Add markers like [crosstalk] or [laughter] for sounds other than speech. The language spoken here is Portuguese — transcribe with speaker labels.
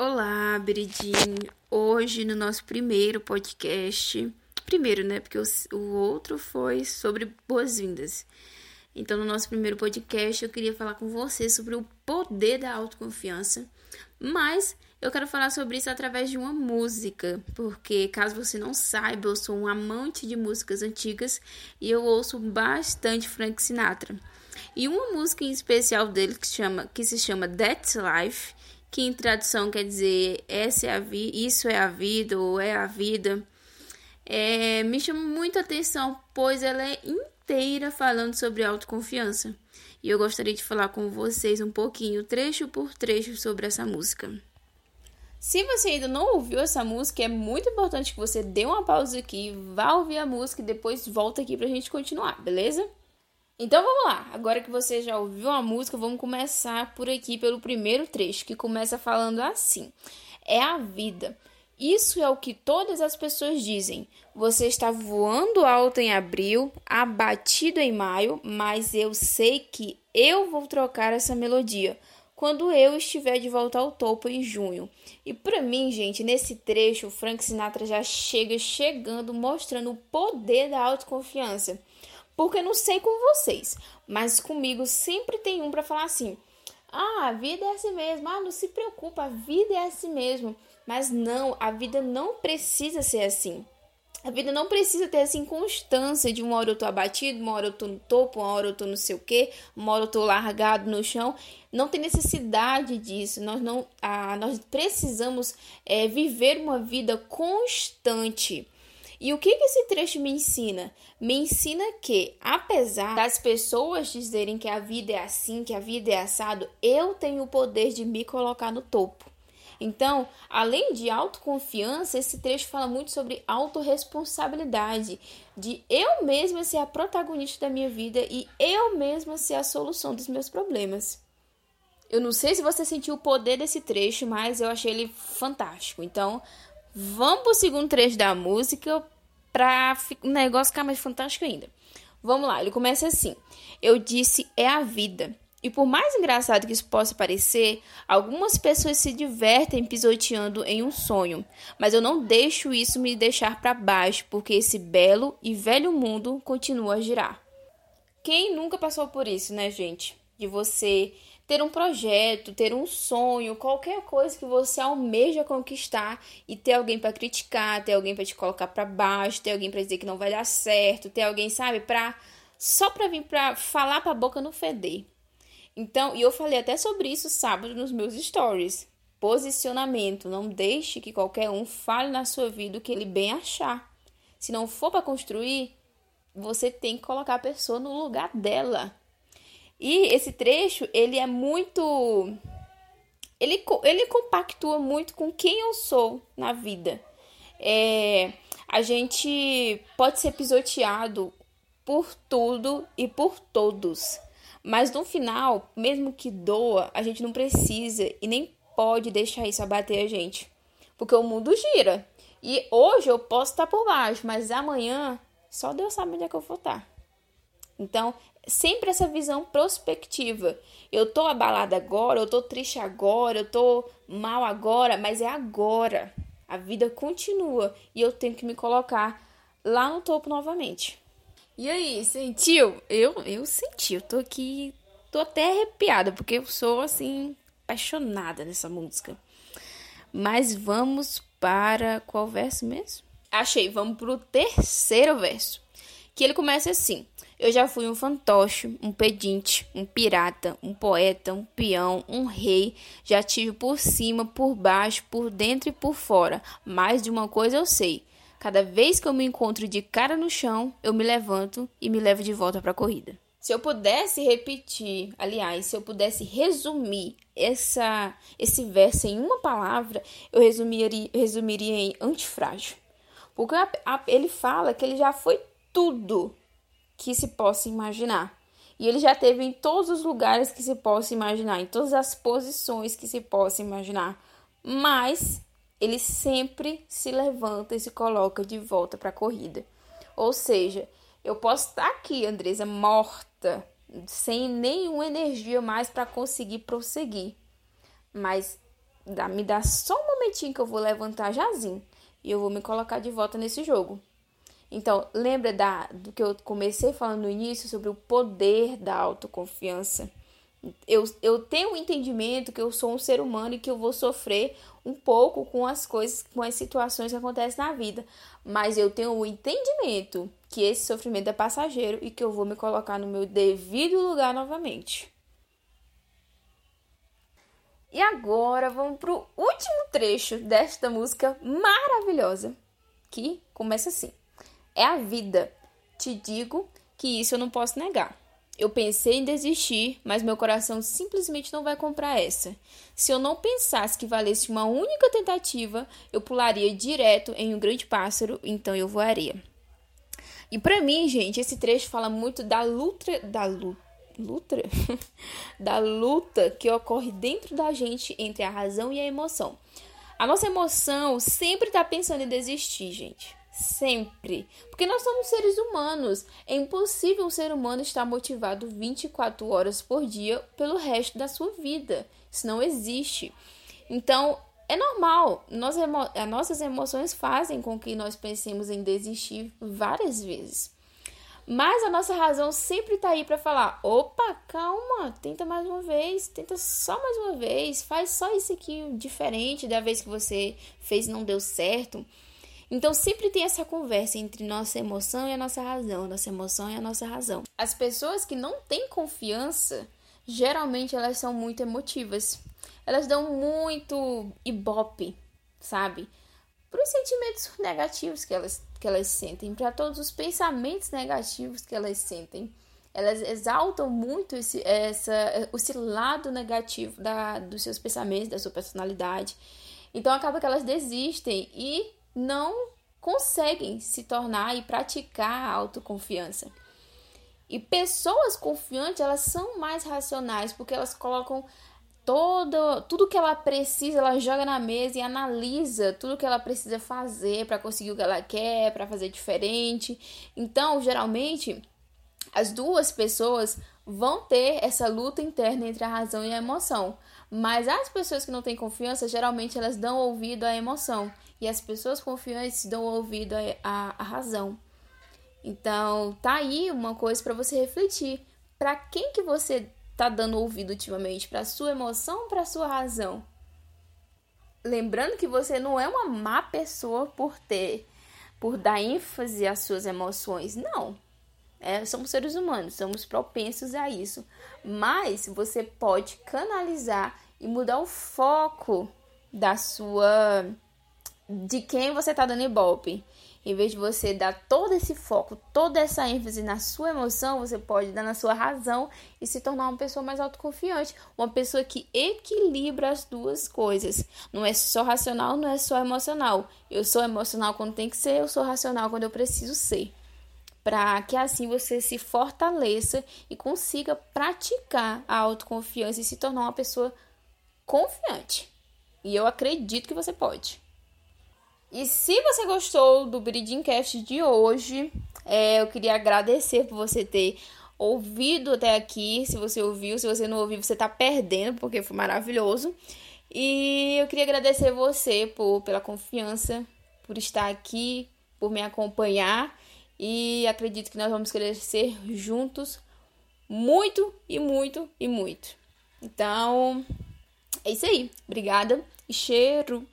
Speaker 1: Olá, Beridim. Hoje no nosso primeiro podcast, primeiro, né? Porque o, o outro foi sobre boas-vindas. Então, no nosso primeiro podcast, eu queria falar com você sobre o poder da autoconfiança, mas eu quero falar sobre isso através de uma música, porque caso você não saiba, eu sou um amante de músicas antigas e eu ouço bastante Frank Sinatra. E uma música em especial dele que chama, que se chama That's Life que em tradução quer dizer essa é a vi isso é a vida ou é a vida, é, me chama muita atenção, pois ela é inteira falando sobre autoconfiança. E eu gostaria de falar com vocês um pouquinho, trecho por trecho, sobre essa música. Se você ainda não ouviu essa música, é muito importante que você dê uma pausa aqui, vá ouvir a música e depois volta aqui pra gente continuar, beleza? Então vamos lá, agora que você já ouviu a música, vamos começar por aqui pelo primeiro trecho, que começa falando assim: É a vida. Isso é o que todas as pessoas dizem. Você está voando alto em abril, abatido em maio, mas eu sei que eu vou trocar essa melodia quando eu estiver de volta ao topo em junho. E para mim, gente, nesse trecho, o Frank Sinatra já chega chegando mostrando o poder da autoconfiança. Porque não sei com vocês, mas comigo sempre tem um para falar assim: "Ah, a vida é assim mesmo. Ah, não se preocupa, a vida é assim mesmo". Mas não, a vida não precisa ser assim. A vida não precisa ter essa inconstância de uma hora eu tô abatido, uma hora eu tô no topo, uma hora eu tô não sei o quê, uma hora eu tô largado no chão. Não tem necessidade disso. Nós não, ah, nós precisamos é, viver uma vida constante. E o que, esse trecho me ensina? Me ensina que, apesar das pessoas dizerem que a vida é assim, que a vida é assado, eu tenho o poder de me colocar no topo. Então, além de autoconfiança, esse trecho fala muito sobre autorresponsabilidade, de eu mesma ser a protagonista da minha vida e eu mesma ser a solução dos meus problemas. Eu não sei se você sentiu o poder desse trecho, mas eu achei ele fantástico. Então, Vamos pro segundo trecho da música pra o negócio ficar mais fantástico ainda. Vamos lá, ele começa assim. Eu disse é a vida. E por mais engraçado que isso possa parecer, algumas pessoas se divertem pisoteando em um sonho, mas eu não deixo isso me deixar para baixo, porque esse belo e velho mundo continua a girar. Quem nunca passou por isso, né, gente? De você ter um projeto, ter um sonho, qualquer coisa que você almeja conquistar e ter alguém para criticar, ter alguém para te colocar para baixo, ter alguém para dizer que não vai dar certo, ter alguém, sabe, para só para vir para falar para a boca não feder. Então, e eu falei até sobre isso sábado nos meus stories. Posicionamento, não deixe que qualquer um fale na sua vida o que ele bem achar. Se não for para construir, você tem que colocar a pessoa no lugar dela. E esse trecho, ele é muito ele, ele compactua muito com quem eu sou na vida. É, a gente pode ser pisoteado por tudo e por todos. Mas no final, mesmo que doa, a gente não precisa e nem pode deixar isso abater a gente. Porque o mundo gira. E hoje eu posso estar por baixo, mas amanhã só Deus sabe onde é que eu vou estar. Então, sempre essa visão prospectiva. Eu tô abalada agora, eu tô triste agora, eu tô mal agora, mas é agora. A vida continua e eu tenho que me colocar lá no topo novamente. E aí, sentiu? Eu, eu senti, eu tô aqui, tô até arrepiada, porque eu sou assim apaixonada nessa música. Mas vamos para qual verso mesmo? Achei, vamos pro terceiro verso. Que ele começa assim: eu já fui um fantoche, um pedinte, um pirata, um poeta, um peão, um rei. Já tive por cima, por baixo, por dentro e por fora. Mais de uma coisa eu sei. Cada vez que eu me encontro de cara no chão, eu me levanto e me levo de volta para a corrida. Se eu pudesse repetir, aliás, se eu pudesse resumir essa, esse verso em uma palavra, eu resumiria, resumiria em antifrágil. Porque a, a, ele fala que ele já foi tudo que se possa imaginar. E ele já teve em todos os lugares que se possa imaginar, em todas as posições que se possa imaginar. Mas ele sempre se levanta e se coloca de volta para a corrida. Ou seja, eu posso estar aqui, Andresa, morta, sem nenhuma energia mais para conseguir prosseguir. Mas dá, me dá só um momentinho que eu vou levantar jazinho e eu vou me colocar de volta nesse jogo. Então, lembra da, do que eu comecei falando no início sobre o poder da autoconfiança. Eu, eu tenho o um entendimento que eu sou um ser humano e que eu vou sofrer um pouco com as coisas, com as situações que acontecem na vida. Mas eu tenho o um entendimento que esse sofrimento é passageiro e que eu vou me colocar no meu devido lugar novamente. E agora vamos para o último trecho desta música maravilhosa, que começa assim: É a vida. Te digo que isso eu não posso negar. Eu pensei em desistir, mas meu coração simplesmente não vai comprar essa. Se eu não pensasse que valesse uma única tentativa, eu pularia direto em um grande pássaro, então eu voaria. E para mim, gente, esse trecho fala muito da luta, da luta, [laughs] da luta que ocorre dentro da gente entre a razão e a emoção. A nossa emoção sempre está pensando em desistir, gente. Sempre. Porque nós somos seres humanos. É impossível um ser humano estar motivado 24 horas por dia pelo resto da sua vida. Isso não existe. Então, é normal. Nossas, emo as nossas emoções fazem com que nós pensemos em desistir várias vezes. Mas a nossa razão sempre está aí para falar: opa, calma, tenta mais uma vez, tenta só mais uma vez, faz só isso aqui diferente da vez que você fez e não deu certo. Então sempre tem essa conversa entre nossa emoção e a nossa razão, nossa emoção e a nossa razão. As pessoas que não têm confiança, geralmente elas são muito emotivas. Elas dão muito ibope, sabe? Para os sentimentos negativos que elas que elas sentem, para todos os pensamentos negativos que elas sentem. Elas exaltam muito esse, essa, esse lado negativo da, dos seus pensamentos, da sua personalidade. Então acaba que elas desistem e não conseguem se tornar e praticar a autoconfiança. E pessoas confiantes, elas são mais racionais, porque elas colocam todo, tudo que ela precisa, ela joga na mesa e analisa tudo que ela precisa fazer para conseguir o que ela quer, para fazer diferente. Então, geralmente, as duas pessoas vão ter essa luta interna entre a razão e a emoção. Mas as pessoas que não têm confiança, geralmente elas dão ouvido à emoção. E as pessoas confiantes dão ouvido à, razão. Então, tá aí uma coisa para você refletir. Para quem que você tá dando ouvido ultimamente para sua emoção ou para sua razão? Lembrando que você não é uma má pessoa por ter, por dar ênfase às suas emoções, não. É, somos seres humanos, somos propensos a isso. Mas você pode canalizar e mudar o foco da sua de quem você está dando ibope. Em vez de você dar todo esse foco, toda essa ênfase na sua emoção, você pode dar na sua razão e se tornar uma pessoa mais autoconfiante, uma pessoa que equilibra as duas coisas. Não é só racional, não é só emocional. Eu sou emocional quando tem que ser, eu sou racional quando eu preciso ser. Para que assim você se fortaleça e consiga praticar a autoconfiança e se tornar uma pessoa confiante. E eu acredito que você pode. E se você gostou do Cast de hoje, é, eu queria agradecer por você ter ouvido até aqui. Se você ouviu, se você não ouviu, você tá perdendo, porque foi maravilhoso. E eu queria agradecer você por, pela confiança, por estar aqui, por me acompanhar. E acredito que nós vamos crescer juntos muito e muito e muito. Então, é isso aí. Obrigada e cheiro.